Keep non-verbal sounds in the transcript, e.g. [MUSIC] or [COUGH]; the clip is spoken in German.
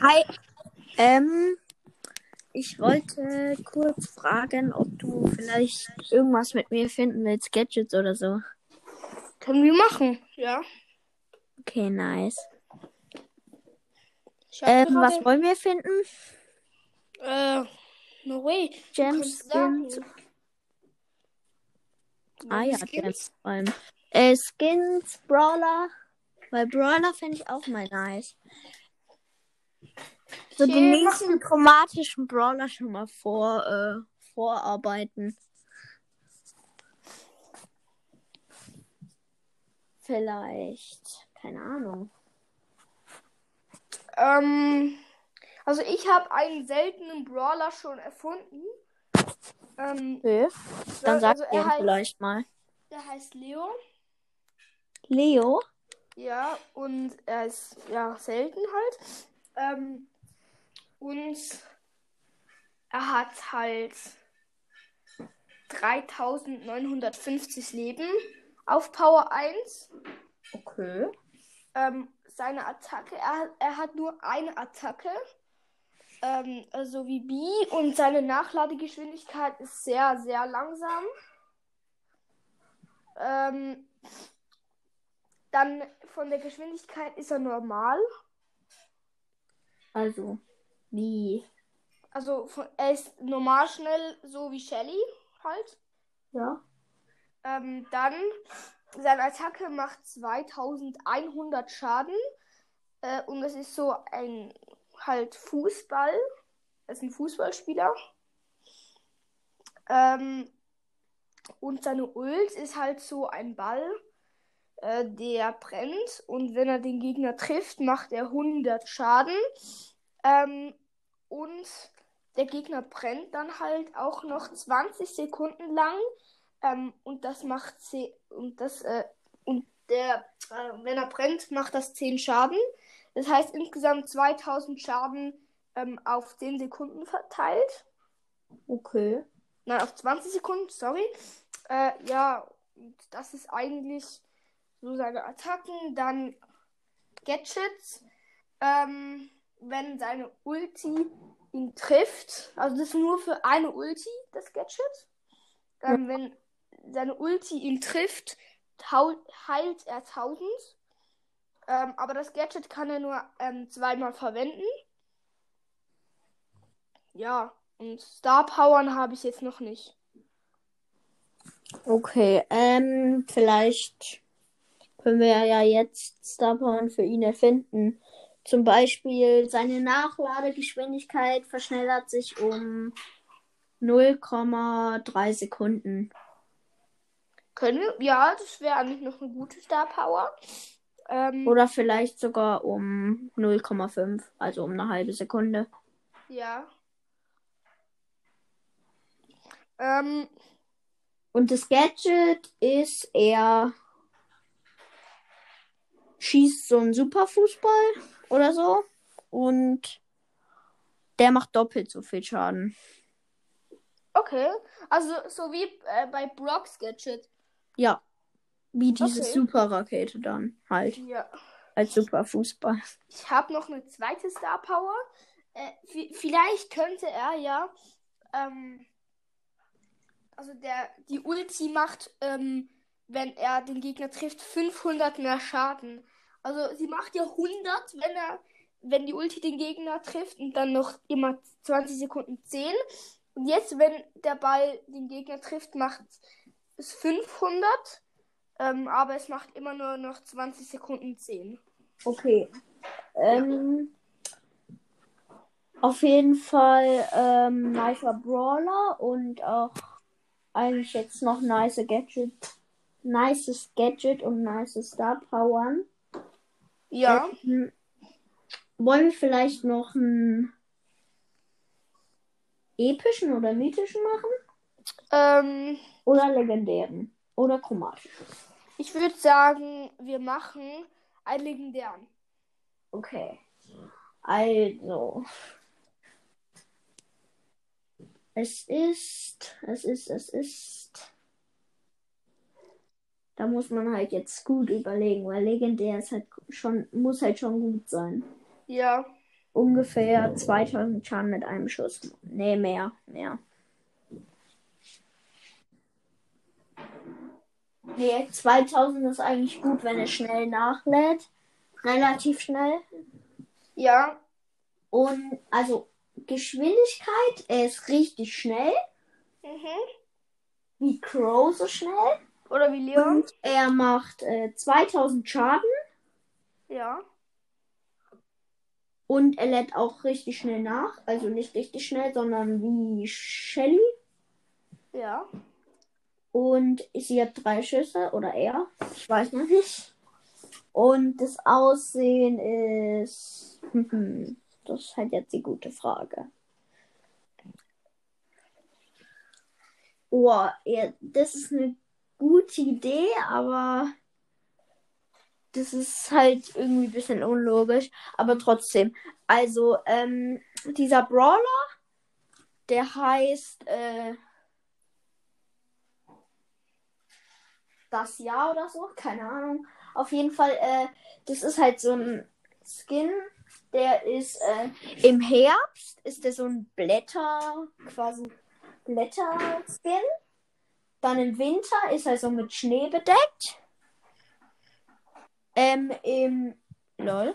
Hi. Ähm, ich wollte kurz fragen, ob du vielleicht irgendwas mit mir finden willst, Gadgets oder so. Können wir machen, ja. Okay, nice. Ähm, was wollen wir finden? Äh, no way. Gems. Skins. Ah ja? Gems. vor allem. Äh, Skins, Brawler. Weil Brawler finde ich auch mal nice. So den machen nächsten chromatischen Brawler schon mal vor, äh, vorarbeiten. Vielleicht. Keine Ahnung. Ähm, also ich habe einen seltenen Brawler schon erfunden. Ähm, Okay. Dann sag also er heißt, vielleicht mal. der heißt Leo. Leo? Ja, und er ist ja selten halt. Ähm, und er hat halt 3950 Leben auf Power 1. Okay. Ähm, seine Attacke, er, er hat nur eine Attacke. Ähm, also wie B und seine Nachladegeschwindigkeit ist sehr, sehr langsam. Ähm, dann von der Geschwindigkeit ist er normal. Also, wie? Also er ist normal schnell, so wie Shelly halt. Ja. Ähm, dann seine Attacke macht 2100 Schaden. Äh, und das ist so ein halt Fußball. Er ist ein Fußballspieler. Ähm, und seine Ult ist halt so ein Ball, äh, der brennt. Und wenn er den Gegner trifft, macht er 100 Schaden. Ähm, und der Gegner brennt dann halt auch noch 20 Sekunden lang. Ähm, und das macht ze und das äh, und der äh, wenn er brennt, macht das 10 Schaden. Das heißt insgesamt 2000 Schaden ähm, auf 10 Sekunden verteilt. Okay. Nein, auf 20 Sekunden, sorry. Äh, ja, und das ist eigentlich so seine Attacken. Dann Gadgets. Ähm, wenn seine Ulti ihn trifft, also das ist nur für eine Ulti, das Gadget. Ähm, Wenn seine Ulti ihn trifft, heilt er 1000. Ähm, aber das Gadget kann er nur ähm, zweimal verwenden. Ja, und Star Powern habe ich jetzt noch nicht. Okay, ähm, vielleicht können wir ja jetzt Starporn für ihn erfinden. Zum Beispiel seine Nachladegeschwindigkeit verschnellert sich um 0,3 Sekunden. Können wir? Ja, das wäre eigentlich noch eine gute Star Power. Ähm, Oder vielleicht sogar um 0,5, also um eine halbe Sekunde. Ja. Ähm, Und das Gadget ist er schießt so einen Superfußball oder so. Und der macht doppelt so viel Schaden. okay. Also so wie äh, bei Brock's Gadget. Ja. Wie diese Okay. Superrakete dann halt. Ja. Als Superfußball. Ich habe noch eine zweite Star Power. Äh, vi- vielleicht könnte er ja. Ähm, also der die Ulti macht, ähm, wenn er den Gegner trifft, 500 mehr Schaden. Also sie macht ja 100, wenn er wenn die Ulti den Gegner trifft und dann noch immer 20 Sekunden 10. Und jetzt, wenn der Ball den Gegner trifft, macht es 500. Ähm, aber es macht immer nur noch 20 Sekunden 10. Okay. Ähm, auf jeden Fall ähm, nicer Brawler und auch eigentlich jetzt noch nice Gadget. Nices Gadget und nice Star Powern. Ja. Ähm, wollen wir vielleicht noch einen epischen oder mythischen machen? Ähm, Oder legendären? Oder chromatischen? ich würde sagen, wir machen einen legendären. Okay. Also. Es ist. Es ist. Es ist. Da muss man halt jetzt gut überlegen, weil legendär ist halt schon, muss halt schon gut sein. Ja. ungefähr 2000 Schaden mit einem Schuss. Nee, mehr, mehr. Nee, 2000 ist eigentlich gut, wenn es schnell nachlädt. Relativ schnell. Ja. Und also Geschwindigkeit, er ist richtig schnell. Mhm. Wie Crow so schnell. Oder wie Leon. Und er macht äh, 2000 Schaden. Ja. Und er lädt auch richtig schnell nach. Also nicht richtig schnell, sondern wie Shelly. Ja. Und sie hat drei Schüsse. Oder er. Ich weiß noch nicht. Und das Aussehen ist. [LAUGHS] Das ist halt jetzt die gute Frage. Oh, ja, das ist eine gute Idee, aber das ist halt irgendwie ein bisschen unlogisch. Aber trotzdem. Also, ähm, dieser Brawler, der heißt äh, das Jahr oder so, keine Ahnung. Auf jeden Fall, äh, das ist halt so ein Skin, der ist äh, im Herbst, ist der so ein Blätter, quasi Blätter-Skin. Dann im Winter ist er so mit Schnee bedeckt. Ähm, im. Lol.